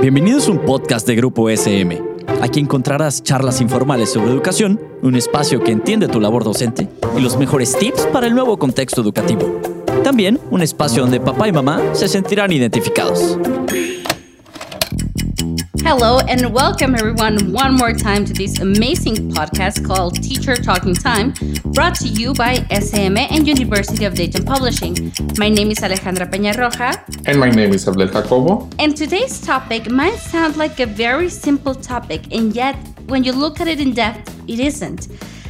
Bienvenidos a un podcast de Grupo SM. Aquí encontrarás charlas informales sobre educación, un espacio que entiende tu labor docente y los mejores tips para el nuevo contexto educativo. También un espacio donde papá y mamá se sentirán identificados. Hello and welcome everyone one more time to this amazing podcast called Teacher Talking Time, brought to you by SM and University of Dayton Publishing. My name is Alejandra Peña Roja. And my name is Abdel Jacobo. And today's topic might sound like a very simple topic, and yet when you look at it in depth, it isn't.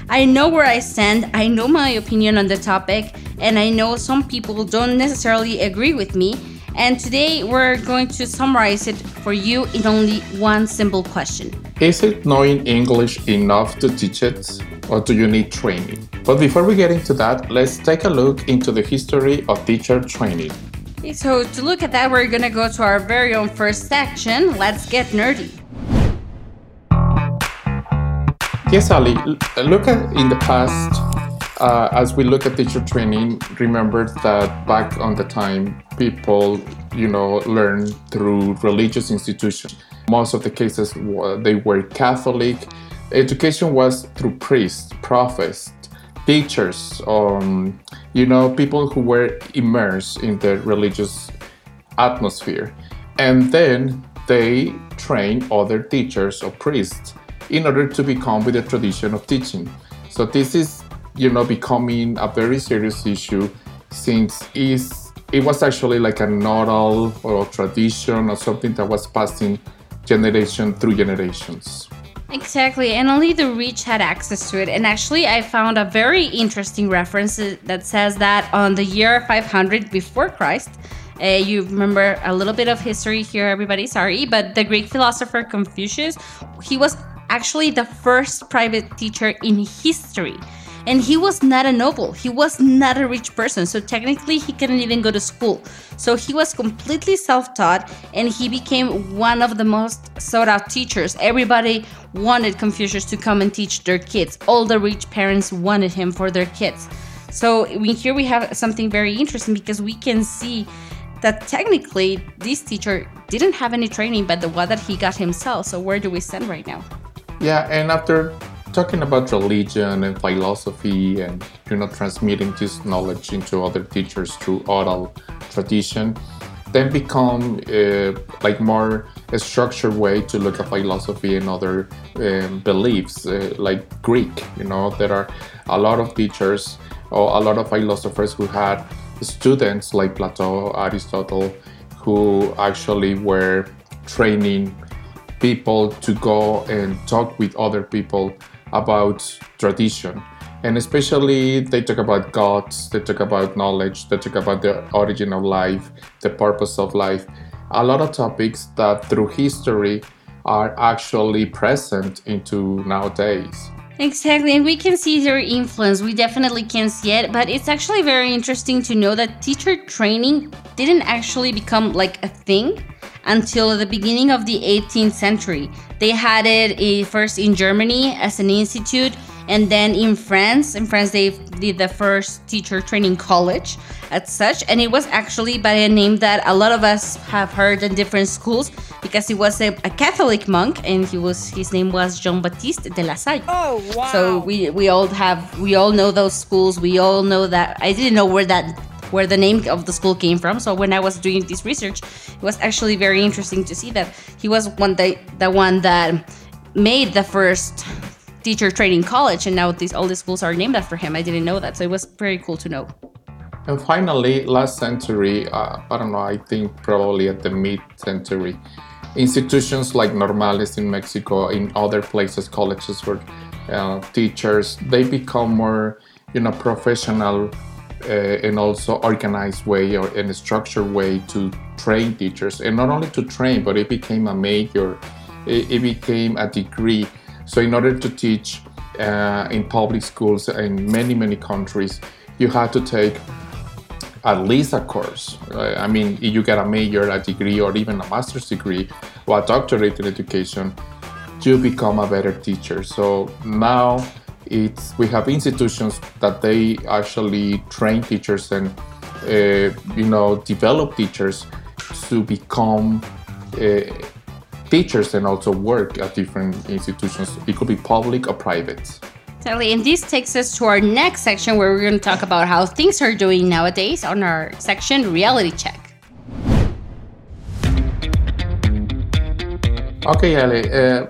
I know where I stand, I know my opinion on the topic, and I know some people don't necessarily agree with me. And today we're going to summarize it for you in only one simple question Is it knowing English enough to teach it, or do you need training? But before we get into that, let's take a look into the history of teacher training. Okay, so, to look at that, we're gonna go to our very own first section. Let's get nerdy. Yes, Ali, look at in the past, uh, as we look at teacher training, remember that back on the time, people, you know, learn through religious institutions. Most of the cases, they were Catholic. Education was through priests, prophets, teachers, um, you know, people who were immersed in the religious atmosphere. And then they train other teachers or priests in order to become with the tradition of teaching. So this is, you know, becoming a very serious issue since it was actually like a oral or a tradition or something that was passing generation through generations. Exactly, and only the rich had access to it. And actually, I found a very interesting reference that says that on the year 500 before Christ, uh, you remember a little bit of history here, everybody, sorry, but the Greek philosopher Confucius, he was actually the first private teacher in history. And he was not a noble, he was not a rich person, so technically he couldn't even go to school. So he was completely self taught and he became one of the most sought out teachers. Everybody wanted Confucius to come and teach their kids, all the rich parents wanted him for their kids. So here we have something very interesting because we can see that technically this teacher didn't have any training but the one that he got himself. So where do we stand right now? Yeah, and after talking about religion and philosophy and you know transmitting this knowledge into other teachers through oral tradition, then become uh, like more a structured way to look at philosophy and other um, beliefs, uh, like Greek. You know, there are a lot of teachers or a lot of philosophers who had students like Plato, Aristotle, who actually were training people to go and talk with other people about tradition. And especially, they talk about gods, they talk about knowledge, they talk about the origin of life, the purpose of life. A lot of topics that through history are actually present into nowadays. Exactly, and we can see their influence. We definitely can see it, but it's actually very interesting to know that teacher training didn't actually become like a thing until the beginning of the 18th century. They had it eh, first in Germany as an institute, and then in France. In France, they did the first teacher training college as such, and it was actually by a name that a lot of us have heard in different schools because he was a, a Catholic monk, and he was his name was Jean Baptiste de la Salle. Oh wow! So we we all have we all know those schools. We all know that. I didn't know where that where the name of the school came from. So when I was doing this research, it was actually very interesting to see that he was one the, the one that made the first teacher training college, and now these all these schools are named after him. I didn't know that, so it was very cool to know. And finally, last century, uh, I don't know, I think probably at the mid century, institutions like Normales in Mexico, in other places, colleges for uh, teachers, they become more, you know, professional uh, and also organized way or in a structured way to train teachers and not only to train but it became a major it, it became a degree so in order to teach uh, in public schools in many many countries you had to take at least a course. Uh, i mean you get a major a degree or even a master's degree or a doctorate in education to become a better teacher. So now it's we have institutions that they actually train teachers and uh, you know develop teachers to become uh, teachers and also work at different institutions. It could be public or private. Totally. And this takes us to our next section where we're going to talk about how things are doing nowadays on our section Reality Check. Okay, Ali. Uh,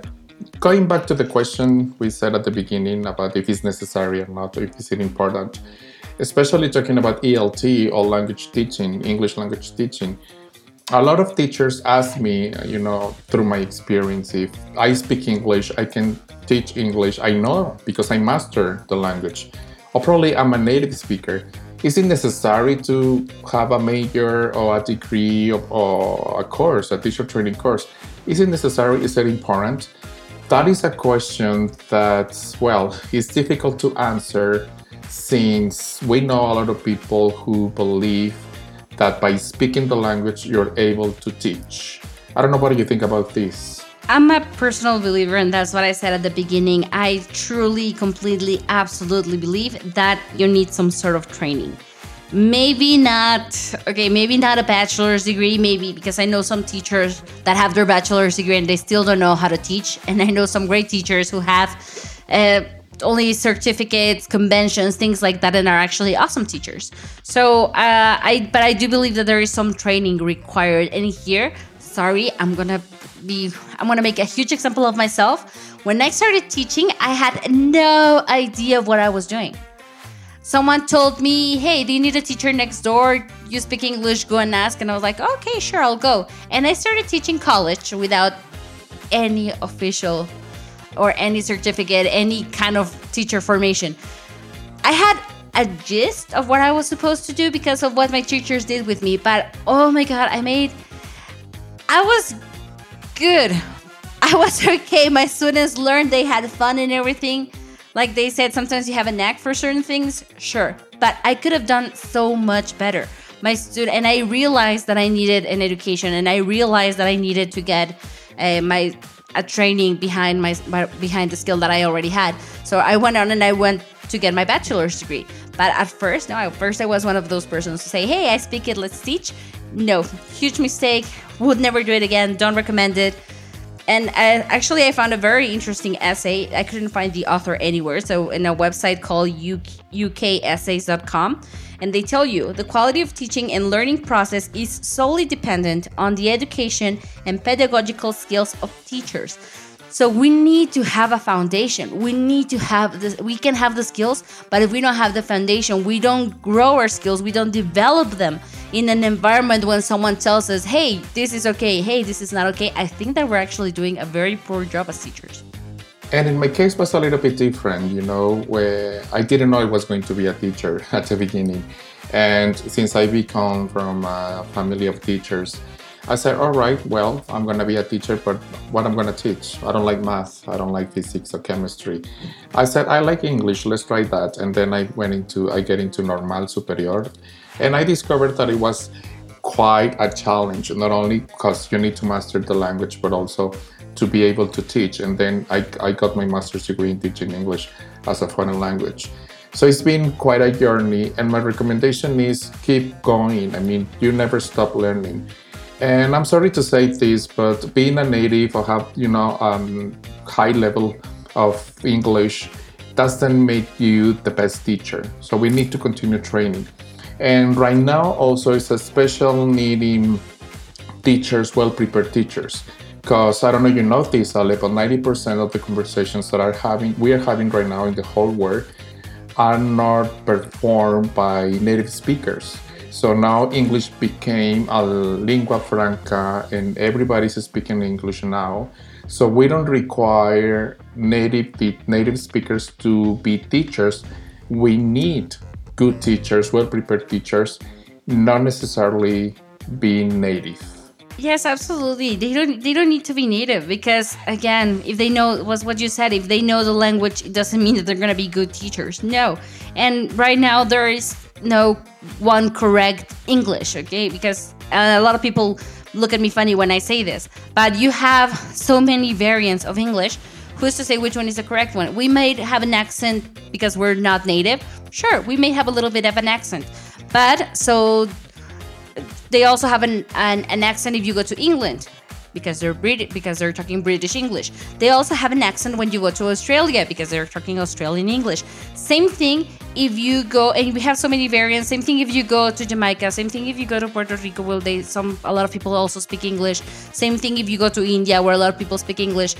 going back to the question we said at the beginning about if it's necessary or not, or if it's important, especially talking about ELT or language teaching, English language teaching. A lot of teachers ask me, you know, through my experience, if I speak English, I can teach English. I know because I master the language. Or probably I'm a native speaker. Is it necessary to have a major or a degree or, or a course, a teacher training course? Is it necessary? Is it important? That is a question that, well, is difficult to answer since we know a lot of people who believe that by speaking the language you're able to teach. I don't know what you think about this? I'm a personal believer, and that's what I said at the beginning. I truly, completely, absolutely believe that you need some sort of training maybe not okay maybe not a bachelor's degree maybe because i know some teachers that have their bachelor's degree and they still don't know how to teach and i know some great teachers who have uh, only certificates conventions things like that and are actually awesome teachers so uh, i but i do believe that there is some training required and here sorry i'm gonna be i'm gonna make a huge example of myself when i started teaching i had no idea of what i was doing someone told me, hey, do you need a teacher next door? You speak English, go and ask. And I was like, okay, sure, I'll go. And I started teaching college without any official or any certificate, any kind of teacher formation. I had a gist of what I was supposed to do because of what my teachers did with me. But oh my God, I made, I was good. I was okay. My students learned, they had fun and everything like they said, sometimes you have a knack for certain things, sure. But I could have done so much better. My student, and I realized that I needed an education, and I realized that I needed to get uh, my a training behind my, behind the skill that I already had. So I went on and I went to get my bachelor's degree. But at first, no, at first I was one of those persons to say, "Hey, I speak it, let's teach." No, huge mistake. Would never do it again. Don't recommend it. And I, actually, I found a very interesting essay. I couldn't find the author anywhere. So, in a website called ukessays.com, and they tell you the quality of teaching and learning process is solely dependent on the education and pedagogical skills of teachers. So we need to have a foundation. We need to have this. We can have the skills, but if we don't have the foundation, we don't grow our skills. We don't develop them in an environment when someone tells us, "Hey, this is okay. Hey, this is not okay." I think that we're actually doing a very poor job as teachers. And in my case was a little bit different, you know, where I didn't know I was going to be a teacher at the beginning. And since I become from a family of teachers, I said, all right, well, I'm going to be a teacher, but what I'm going to teach? I don't like math. I don't like physics or chemistry. I said, I like English. Let's try that. And then I went into, I get into Normal Superior. And I discovered that it was quite a challenge, not only because you need to master the language, but also to be able to teach. And then I, I got my master's degree in teaching English as a foreign language. So it's been quite a journey, and my recommendation is keep going. I mean, you never stop learning. And I'm sorry to say this, but being a native or have you know um, high level of English doesn't make you the best teacher. So we need to continue training. And right now also it's a special needing teachers, well-prepared teachers. Because I don't know you know this, Ale, but 90% of the conversations that are having we are having right now in the whole world are not performed by native speakers. So now English became a lingua franca and everybody's speaking English now. So we don't require native native speakers to be teachers. We need good teachers, well-prepared teachers, not necessarily being native. Yes, absolutely. They don't they don't need to be native because again, if they know was what you said, if they know the language, it doesn't mean that they're gonna be good teachers. No. And right now there is no one correct English, okay? Because uh, a lot of people look at me funny when I say this, but you have so many variants of English. Who's to say which one is the correct one? We may have an accent because we're not native. Sure, we may have a little bit of an accent, but so they also have an, an, an accent if you go to England. because they're Brit- because they're talking British English. They also have an accent when you go to Australia because they're talking Australian English. Same thing if you go and we have so many variants. Same thing if you go to Jamaica. Same thing if you go to Puerto Rico, where they some a lot of people also speak English. Same thing if you go to India, where a lot of people speak English.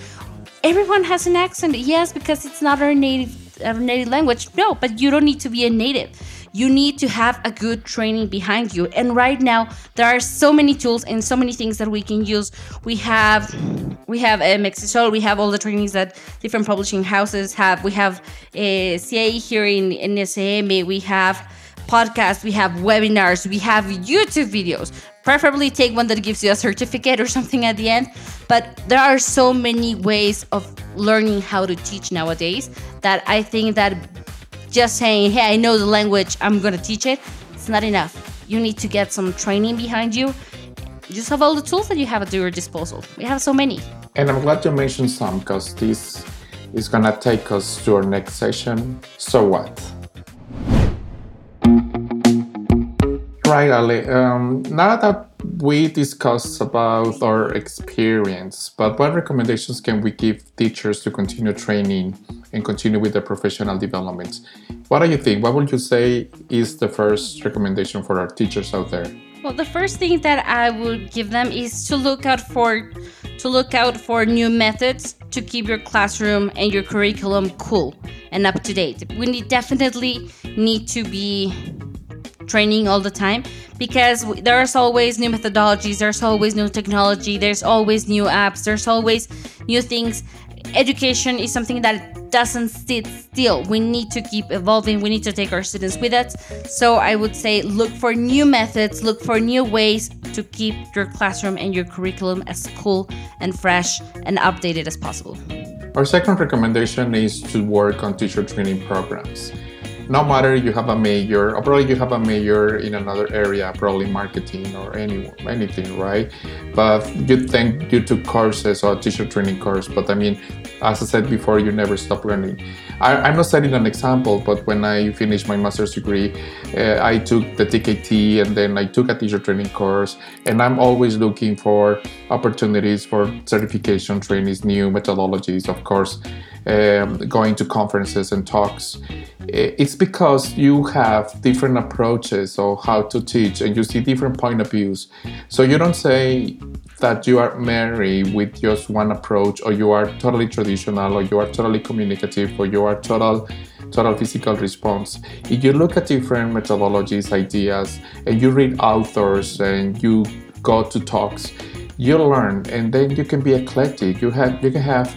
Everyone has an accent, yes, because it's not our native our native language. No, but you don't need to be a native you need to have a good training behind you. And right now, there are so many tools and so many things that we can use. We have we have uh, MEXTESOL, we have all the trainings that different publishing houses have. We have uh, CA here in, in we have podcasts, we have webinars, we have YouTube videos. Preferably take one that gives you a certificate or something at the end. But there are so many ways of learning how to teach nowadays that I think that just saying, hey, I know the language, I'm to teach it, it's not enough. You need to get some training behind you. Just have all the tools that you have at your disposal. We have so many. And I'm glad you mentioned some because this is to take us to our next session. So what? Right, Ali. Um, now that we discussed about our experience, but what recommendations can we give teachers to continue training and continue with their professional development? What do you think? What would you say is the first recommendation for our teachers out there? Well, the first thing that I would give them is to look out for to look out for new methods to keep your classroom and your curriculum cool and up to date. We need, definitely need to be training all the time because there's always new methodologies, there's always new technology, there's always new apps, there's always new things. Education is something that doesn't sit still. We need to keep evolving. We need to take our students with us. So I would say look for new methods, look for new ways to keep your classroom and your curriculum as cool and fresh and updated as possible. Our second recommendation is to work on teacher training programs no matter you have a major or probably you have a major in another area probably marketing or any anything right? But you think you took courses or teacher training course but i mean as i said before you never stop learning. I, am not setting an example but when i finished my master's degree uh, i took the tkt and then i took a teacher training course and i'm always looking for opportunities for certification trainings new methodologies of course um, going to conferences and talks. It's because you have different approaches of how to teach and you see different point of views. So you don't say that you are married with just one approach or you are totally traditional or you are totally communicative or you are total total physical response. If you look at different methodologies, ideas, and you read authors and you go to talks, you learn and then you can be eclectic. You have you can have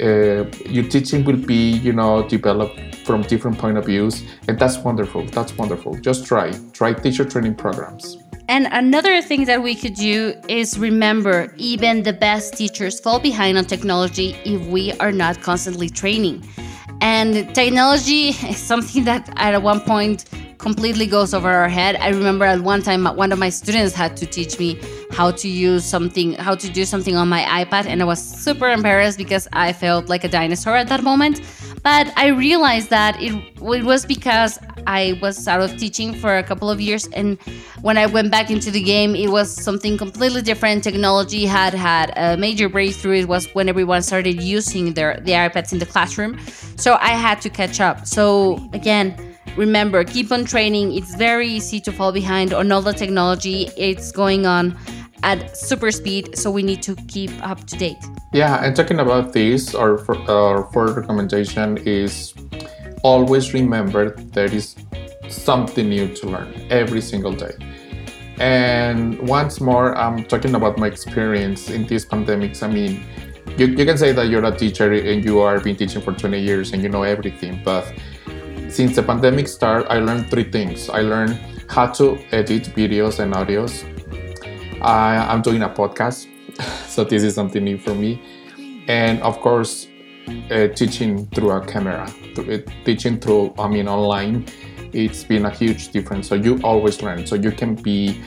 uh, your teaching will be you know developed from different point of views and that's wonderful that's wonderful. Just try try teacher training programs. And another thing that we could do is remember even the best teachers fall behind on technology if we are not constantly training. And technology is something that at one point completely goes over our head. I remember at one time one of my students had to teach me how to use something, how to do something on my iPad, and I was super embarrassed because I felt like a dinosaur at that moment. But I realized that it, it was because I was out of teaching for a couple of years, and when I went back into the game, it was something completely different. Technology had had a major breakthrough. It was when everyone started using their the iPads in the classroom, so I had to catch up. So again remember keep on training it's very easy to fall behind on all the technology it's going on at super speed so we need to keep up to date yeah and talking about this our, our fourth recommendation is always remember there is something new to learn every single day and once more i'm talking about my experience in these pandemics i mean you, you can say that you're a teacher and you are been teaching for 20 years and you know everything but since the pandemic started, I learned three things. I learned how to edit videos and audios. I, I'm doing a podcast, so this is something new for me. And of course, uh, teaching through a camera, uh, teaching through, I mean, online, it's been a huge difference. So you always learn. So you can be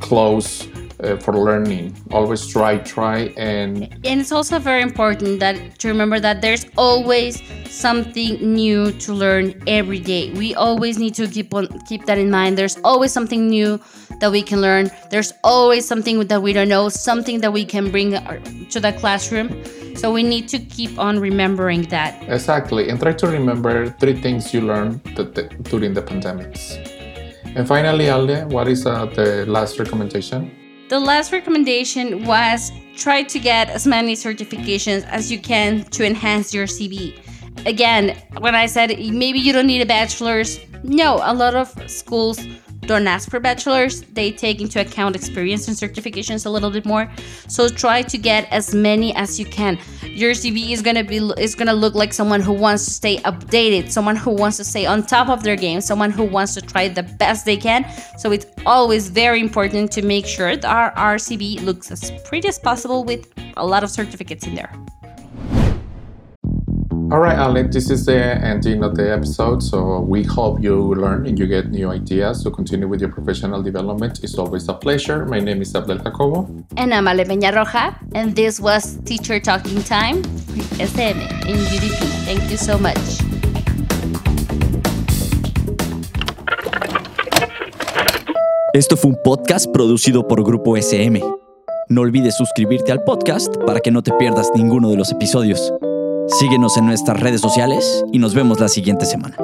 close uh, for learning. Always try, try, and and it's also very important that to remember that there's always something new to learn every day. We always need to keep on keep that in mind. There's always something new that we can learn. There's always something that we don't know, something that we can bring uh, to the classroom. So we need to keep on remembering that. Exactly, and try to remember three things you learned during the pandemics. And finally, Alde, what is uh, the last recommendation? The last recommendation was try to get as many certifications as you can to enhance your CV. Again, when I said maybe you don't need a bachelor's, no, a lot of schools don't ask for bachelor's. They take into account experience and certifications a little bit more. So try to get as many as you can. Your CV is gonna be is gonna look like someone who wants to stay updated, someone who wants to stay on top of their game, someone who wants to try the best they can. So it's always very important to make sure that our, our CV looks as pretty as possible with a lot of certificates in there. All right, Alec, this is the ending of the episode. So we hope you learn and you get new ideas to continue with your professional development. It's always a pleasure. My name is Abdel Jacobo. And I'm Ale Peña Roja. And this was Teacher Talking Time SM in UDP. Thank you so much. Esto fue un podcast producido por Grupo SM. No olvides suscribirte al podcast para que no te pierdas ninguno de los episodios. Síguenos en nuestras redes sociales y nos vemos la siguiente semana.